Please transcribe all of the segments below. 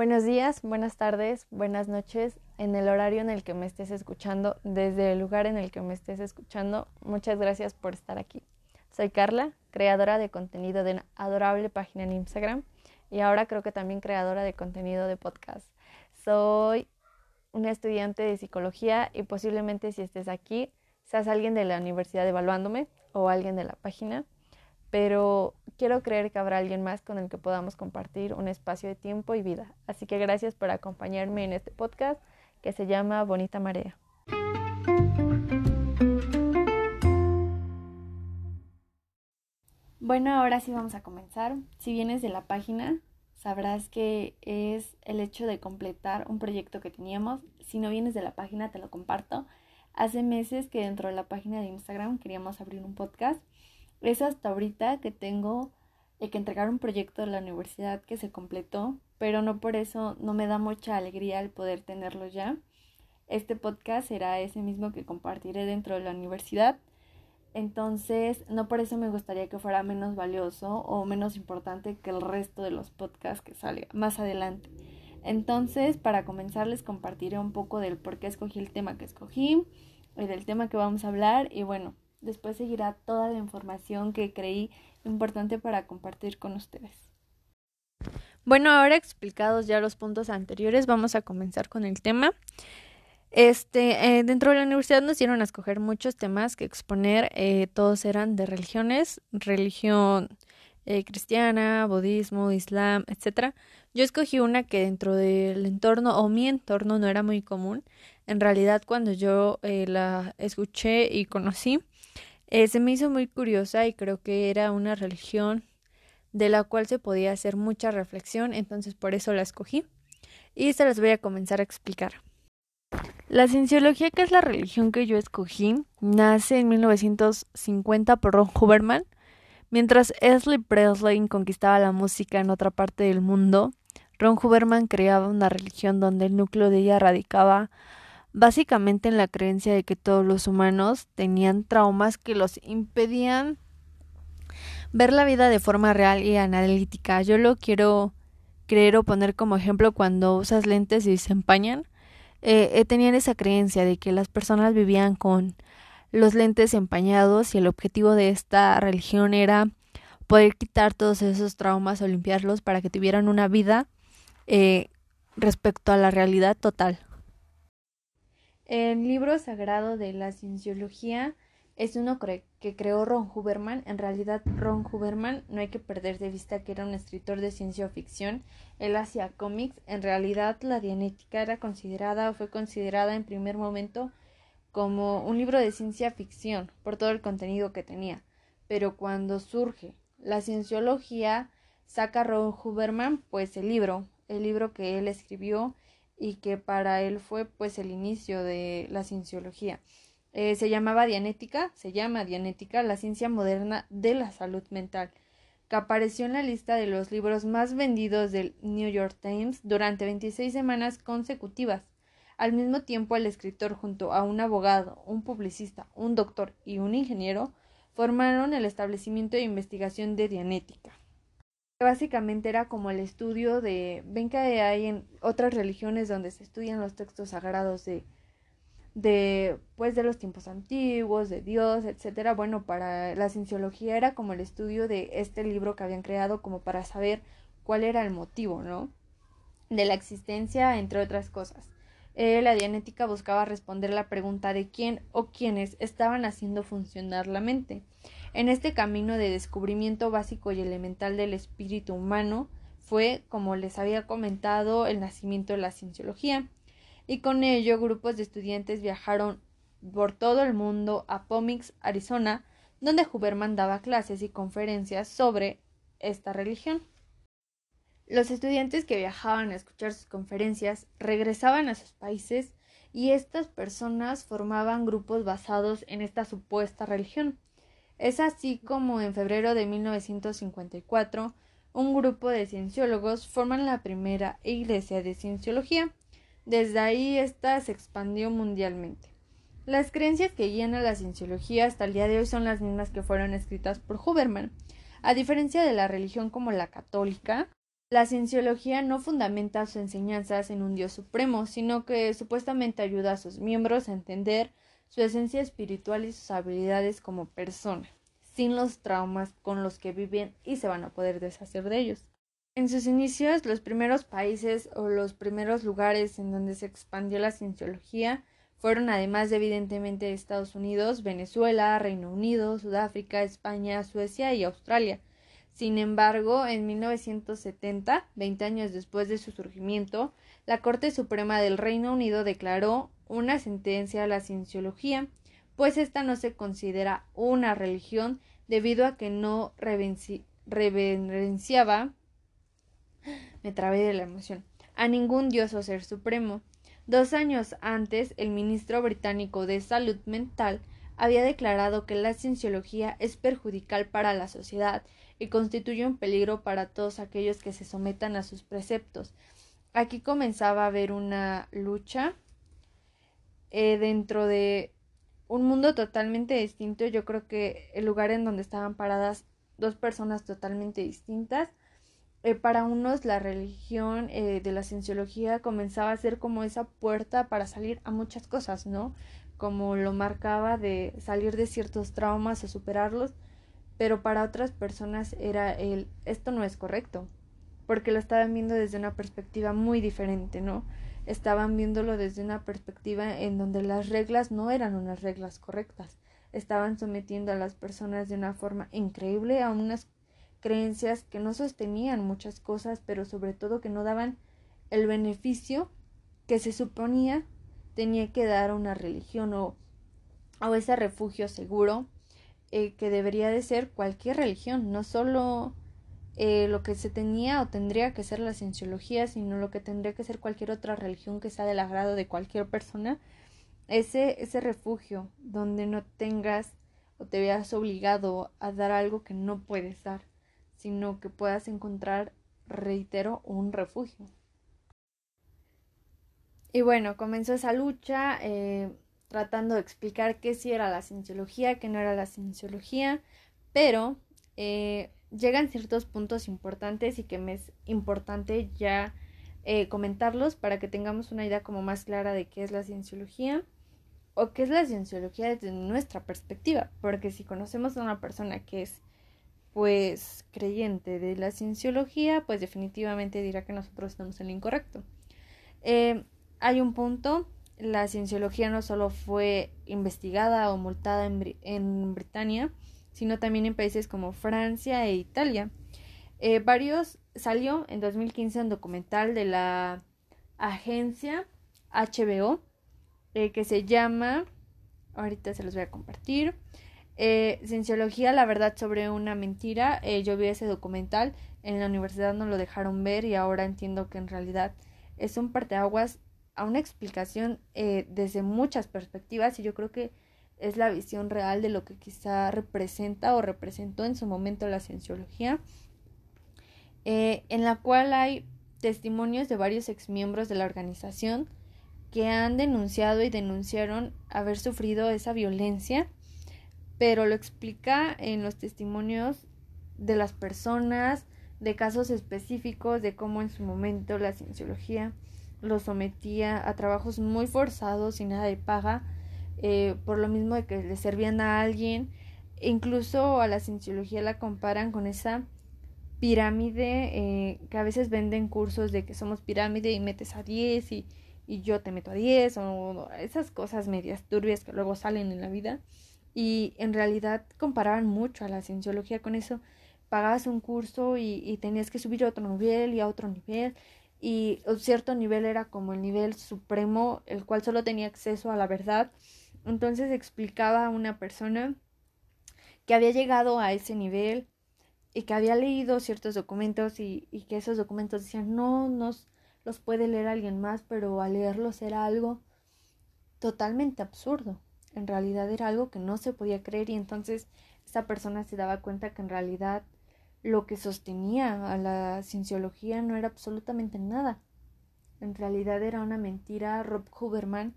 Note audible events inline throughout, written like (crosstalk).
Buenos días, buenas tardes, buenas noches, en el horario en el que me estés escuchando, desde el lugar en el que me estés escuchando. Muchas gracias por estar aquí. Soy Carla, creadora de contenido de una adorable página en Instagram y ahora creo que también creadora de contenido de podcast. Soy una estudiante de psicología y posiblemente si estés aquí seas alguien de la universidad evaluándome o alguien de la página pero quiero creer que habrá alguien más con el que podamos compartir un espacio de tiempo y vida. Así que gracias por acompañarme en este podcast que se llama Bonita Marea. Bueno, ahora sí vamos a comenzar. Si vienes de la página, sabrás que es el hecho de completar un proyecto que teníamos. Si no vienes de la página, te lo comparto. Hace meses que dentro de la página de Instagram queríamos abrir un podcast es hasta ahorita que tengo que entregar un proyecto de la universidad que se completó, pero no por eso no me da mucha alegría el poder tenerlo ya. Este podcast será ese mismo que compartiré dentro de la universidad. Entonces, no por eso me gustaría que fuera menos valioso o menos importante que el resto de los podcasts que salga más adelante. Entonces, para comenzar, les compartiré un poco del por qué escogí el tema que escogí y del tema que vamos a hablar. Y bueno, Después seguirá toda la información que creí importante para compartir con ustedes. Bueno, ahora explicados ya los puntos anteriores, vamos a comenzar con el tema. Este, eh, dentro de la universidad nos dieron a escoger muchos temas que exponer, eh, todos eran de religiones, religión eh, cristiana, budismo, islam, etc. Yo escogí una que dentro del entorno o mi entorno no era muy común. En realidad, cuando yo la escuché y conocí, eh, se me hizo muy curiosa y creo que era una religión de la cual se podía hacer mucha reflexión, entonces por eso la escogí y se las voy a comenzar a explicar. La cienciología, que es la religión que yo escogí, nace en 1950 por Ron Huberman. Mientras Elvis Presley conquistaba la música en otra parte del mundo, Ron Huberman creaba una religión donde el núcleo de ella radicaba básicamente en la creencia de que todos los humanos tenían traumas que los impedían ver la vida de forma real y analítica. Yo lo quiero creer o poner como ejemplo cuando usas lentes y se empañan. Eh, eh, tenían esa creencia de que las personas vivían con los lentes empañados y el objetivo de esta religión era poder quitar todos esos traumas o limpiarlos para que tuvieran una vida eh, respecto a la realidad total. El libro sagrado de la cienciología es uno que creó Ron Huberman. En realidad, Ron Huberman no hay que perder de vista que era un escritor de ciencia ficción. Él hacía cómics. En realidad, la Dianética era considerada o fue considerada en primer momento como un libro de ciencia ficción por todo el contenido que tenía. Pero cuando surge la cienciología, saca Ron Huberman pues el libro, el libro que él escribió y que para él fue pues el inicio de la cienciología. Eh, se llamaba Dianética, se llama Dianética, la ciencia moderna de la salud mental, que apareció en la lista de los libros más vendidos del New York Times durante 26 semanas consecutivas. Al mismo tiempo, el escritor junto a un abogado, un publicista, un doctor y un ingeniero formaron el establecimiento de investigación de Dianética básicamente era como el estudio de, ven que hay en otras religiones donde se estudian los textos sagrados de, de, pues de los tiempos antiguos, de Dios, etcétera. Bueno, para la cienciología era como el estudio de este libro que habían creado como para saber cuál era el motivo, ¿no? De la existencia, entre otras cosas. Eh, la dianética buscaba responder la pregunta de quién o quiénes estaban haciendo funcionar la mente. En este camino de descubrimiento básico y elemental del espíritu humano fue, como les había comentado, el nacimiento de la cienciología, y con ello grupos de estudiantes viajaron por todo el mundo a Pomix, Arizona, donde Huberman daba clases y conferencias sobre esta religión. Los estudiantes que viajaban a escuchar sus conferencias regresaban a sus países y estas personas formaban grupos basados en esta supuesta religión. Es así como en febrero de 1954 un grupo de cienciólogos forman la primera iglesia de cienciología. Desde ahí ésta se expandió mundialmente. Las creencias que guían a la cienciología hasta el día de hoy son las mismas que fueron escritas por Huberman. A diferencia de la religión como la católica, La cienciología no fundamenta sus enseñanzas en un Dios supremo, sino que supuestamente ayuda a sus miembros a entender su esencia espiritual y sus habilidades como persona, sin los traumas con los que viven y se van a poder deshacer de ellos. En sus inicios, los primeros países o los primeros lugares en donde se expandió la cienciología fueron, además de evidentemente Estados Unidos, Venezuela, Reino Unido, Sudáfrica, España, Suecia y Australia. Sin embargo, en 1970, 20 años después de su surgimiento, la Corte Suprema del Reino Unido declaró una sentencia a la cienciología, pues esta no se considera una religión debido a que no reverenciaba (gasps) me trabé de la emoción a ningún dios o ser supremo. Dos años antes, el ministro británico de Salud Mental había declarado que la cienciología es perjudicial para la sociedad y constituye un peligro para todos aquellos que se sometan a sus preceptos. Aquí comenzaba a haber una lucha eh, dentro de un mundo totalmente distinto. Yo creo que el lugar en donde estaban paradas dos personas totalmente distintas eh, para unos la religión eh, de la cienciología comenzaba a ser como esa puerta para salir a muchas cosas, ¿no? Como lo marcaba de salir de ciertos traumas o superarlos, pero para otras personas era el esto no es correcto, porque lo estaban viendo desde una perspectiva muy diferente, ¿no? Estaban viéndolo desde una perspectiva en donde las reglas no eran unas reglas correctas, estaban sometiendo a las personas de una forma increíble a unas creencias que no sostenían muchas cosas, pero sobre todo que no daban el beneficio que se suponía tenía que dar una religión o, o ese refugio seguro eh, que debería de ser cualquier religión, no solo eh, lo que se tenía o tendría que ser la cienciología, sino lo que tendría que ser cualquier otra religión que sea del agrado de cualquier persona, ese, ese refugio donde no tengas o te veas obligado a dar algo que no puedes dar sino que puedas encontrar, reitero, un refugio. Y bueno, comenzó esa lucha eh, tratando de explicar qué sí era la cienciología, qué no era la cienciología, pero eh, llegan ciertos puntos importantes y que me es importante ya eh, comentarlos para que tengamos una idea como más clara de qué es la cienciología o qué es la cienciología desde nuestra perspectiva, porque si conocemos a una persona que es pues creyente de la cienciología, pues definitivamente dirá que nosotros estamos en lo incorrecto. Eh, hay un punto, la cienciología no solo fue investigada o multada en, en Britania, sino también en países como Francia e Italia. Eh, varios salió en 2015 un documental de la agencia HBO eh, que se llama, ahorita se los voy a compartir, eh, Cienciología, la verdad sobre una mentira. Eh, yo vi ese documental, en la universidad no lo dejaron ver y ahora entiendo que en realidad es un parteaguas a una explicación eh, desde muchas perspectivas y yo creo que es la visión real de lo que quizá representa o representó en su momento la cienciología, eh, en la cual hay testimonios de varios exmiembros de la organización que han denunciado y denunciaron haber sufrido esa violencia pero lo explica en los testimonios de las personas, de casos específicos, de cómo en su momento la cienciología lo sometía a trabajos muy forzados y nada de paga, eh, por lo mismo de que le servían a alguien, e incluso a la cienciología la comparan con esa pirámide eh, que a veces venden cursos de que somos pirámide y metes a 10 y, y yo te meto a 10 o esas cosas medias turbias que luego salen en la vida y en realidad comparaban mucho a la cienciología con eso. Pagabas un curso y, tenías que subir a otro nivel y a otro nivel y un cierto nivel era como el nivel supremo, el cual solo tenía acceso a la verdad. Entonces explicaba a una persona que había llegado a ese nivel y que había leído ciertos documentos y, y que esos documentos decían no nos los puede leer alguien más, pero al leerlos era algo totalmente absurdo en realidad era algo que no se podía creer y entonces esa persona se daba cuenta que en realidad lo que sostenía a la cienciología no era absolutamente nada. En realidad era una mentira. Rob Huberman,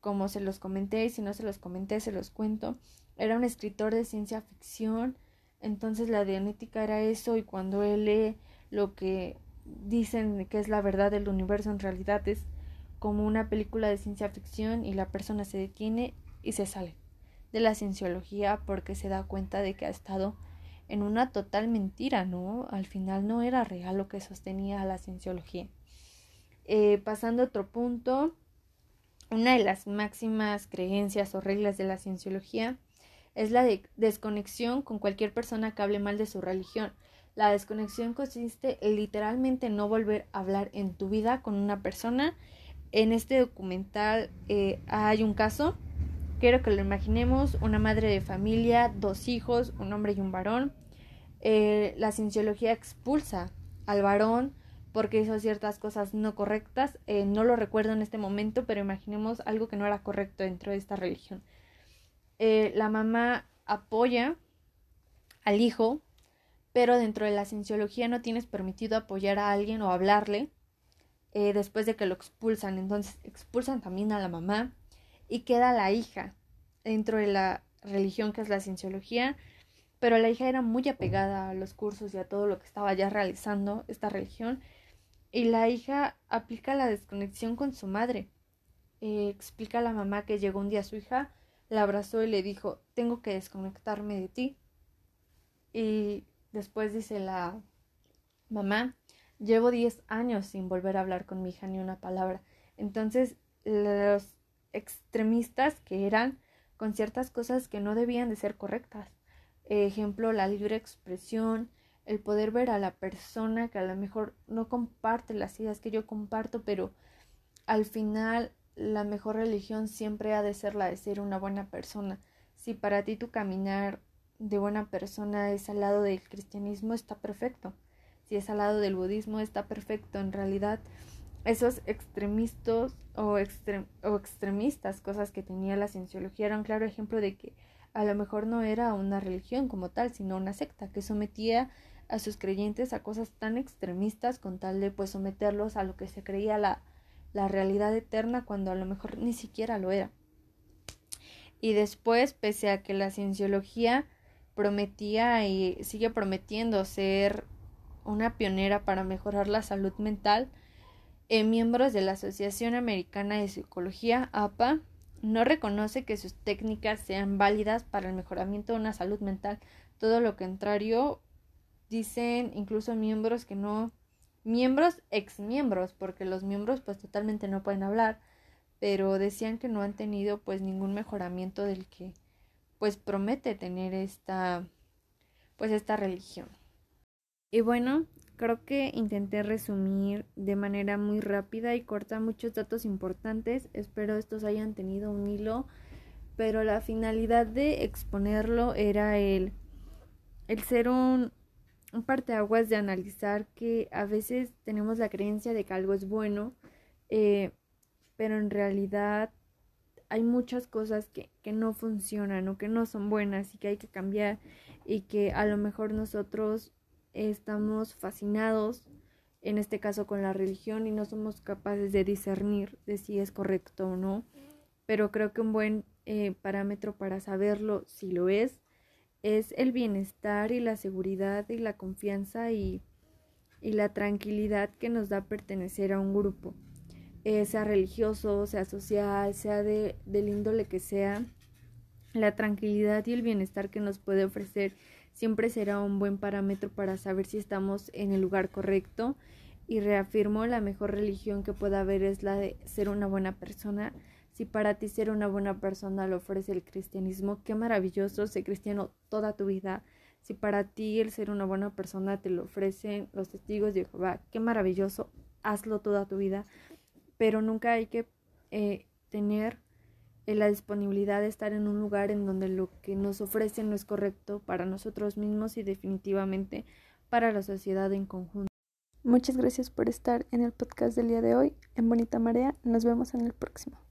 como se los comenté y si no se los comenté se los cuento, era un escritor de ciencia ficción. Entonces la dianética era eso y cuando él lee lo que dicen que es la verdad del universo, en realidad es como una película de ciencia ficción y la persona se detiene y se sale de la cienciología porque se da cuenta de que ha estado en una total mentira, ¿no? Al final no era real lo que sostenía la cienciología. Eh, pasando a otro punto, una de las máximas creencias o reglas de la cienciología es la de desconexión con cualquier persona que hable mal de su religión. La desconexión consiste en literalmente no volver a hablar en tu vida con una persona. En este documental eh, hay un caso, quiero que lo imaginemos, una madre de familia, dos hijos, un hombre y un varón. Eh, la cienciología expulsa al varón porque hizo ciertas cosas no correctas. Eh, no lo recuerdo en este momento, pero imaginemos algo que no era correcto dentro de esta religión. Eh, la mamá apoya al hijo, pero dentro de la cienciología no tienes permitido apoyar a alguien o hablarle después de que lo expulsan. Entonces expulsan también a la mamá y queda la hija dentro de la religión que es la cienciología. Pero la hija era muy apegada a los cursos y a todo lo que estaba ya realizando esta religión y la hija aplica la desconexión con su madre. Eh, explica a la mamá que llegó un día su hija, la abrazó y le dijo, tengo que desconectarme de ti. Y después dice la mamá, llevo 10 años sin volver a hablar con mi hija ni una palabra. Entonces, los extremistas que eran con ciertas cosas que no debían de ser correctas. Ejemplo, la libre expresión, el poder ver a la persona que a lo mejor no comparte las ideas que yo comparto, pero al final la mejor religión siempre ha de ser la de ser una buena persona. Si para ti tu caminar de buena persona es al lado del cristianismo, está perfecto. Si es al lado del budismo, está perfecto. En realidad, esos extremistas o, o extremistas, cosas que tenía la cienciología, era un claro ejemplo de que a lo mejor no era una religión como tal, sino una secta que sometía a sus creyentes a cosas tan extremistas con tal de pues someterlos a lo que se creía la, la realidad eterna cuando a lo mejor ni siquiera lo era. Y después, pese a que la cienciología prometía y sigue prometiendo ser una pionera para mejorar la salud mental, eh, miembros de la Asociación Americana de Psicología, APA, no reconoce que sus técnicas sean válidas para el mejoramiento de una salud mental. Todo lo contrario, dicen incluso miembros que no, miembros ex miembros, porque los miembros pues totalmente no pueden hablar, pero decían que no han tenido pues ningún mejoramiento del que pues promete tener esta pues esta religión. Y bueno, creo que intenté resumir de manera muy rápida y corta muchos datos importantes. Espero estos hayan tenido un hilo, pero la finalidad de exponerlo era el el ser un un parteaguas de analizar que a veces tenemos la creencia de que algo es bueno, eh, pero en realidad hay muchas cosas que, que no funcionan o que no son buenas y que hay que cambiar y que a lo mejor nosotros estamos fascinados, en este caso con la religión, y no somos capaces de discernir de si es correcto o no. Pero creo que un buen eh, parámetro para saberlo si lo es es el bienestar y la seguridad y la confianza y, y la tranquilidad que nos da pertenecer a un grupo, eh, sea religioso, sea social, sea de, del índole que sea. La tranquilidad y el bienestar que nos puede ofrecer siempre será un buen parámetro para saber si estamos en el lugar correcto y reafirmo la mejor religión que pueda haber es la de ser una buena persona si para ti ser una buena persona lo ofrece el cristianismo, qué maravilloso ser cristiano toda tu vida. Si para ti el ser una buena persona te lo ofrecen los testigos de Jehová, qué maravilloso, hazlo toda tu vida. Pero nunca hay que eh, tener eh, la disponibilidad de estar en un lugar en donde lo que nos ofrecen no es correcto para nosotros mismos y definitivamente para la sociedad en conjunto. Muchas gracias por estar en el podcast del día de hoy. En Bonita Marea, nos vemos en el próximo.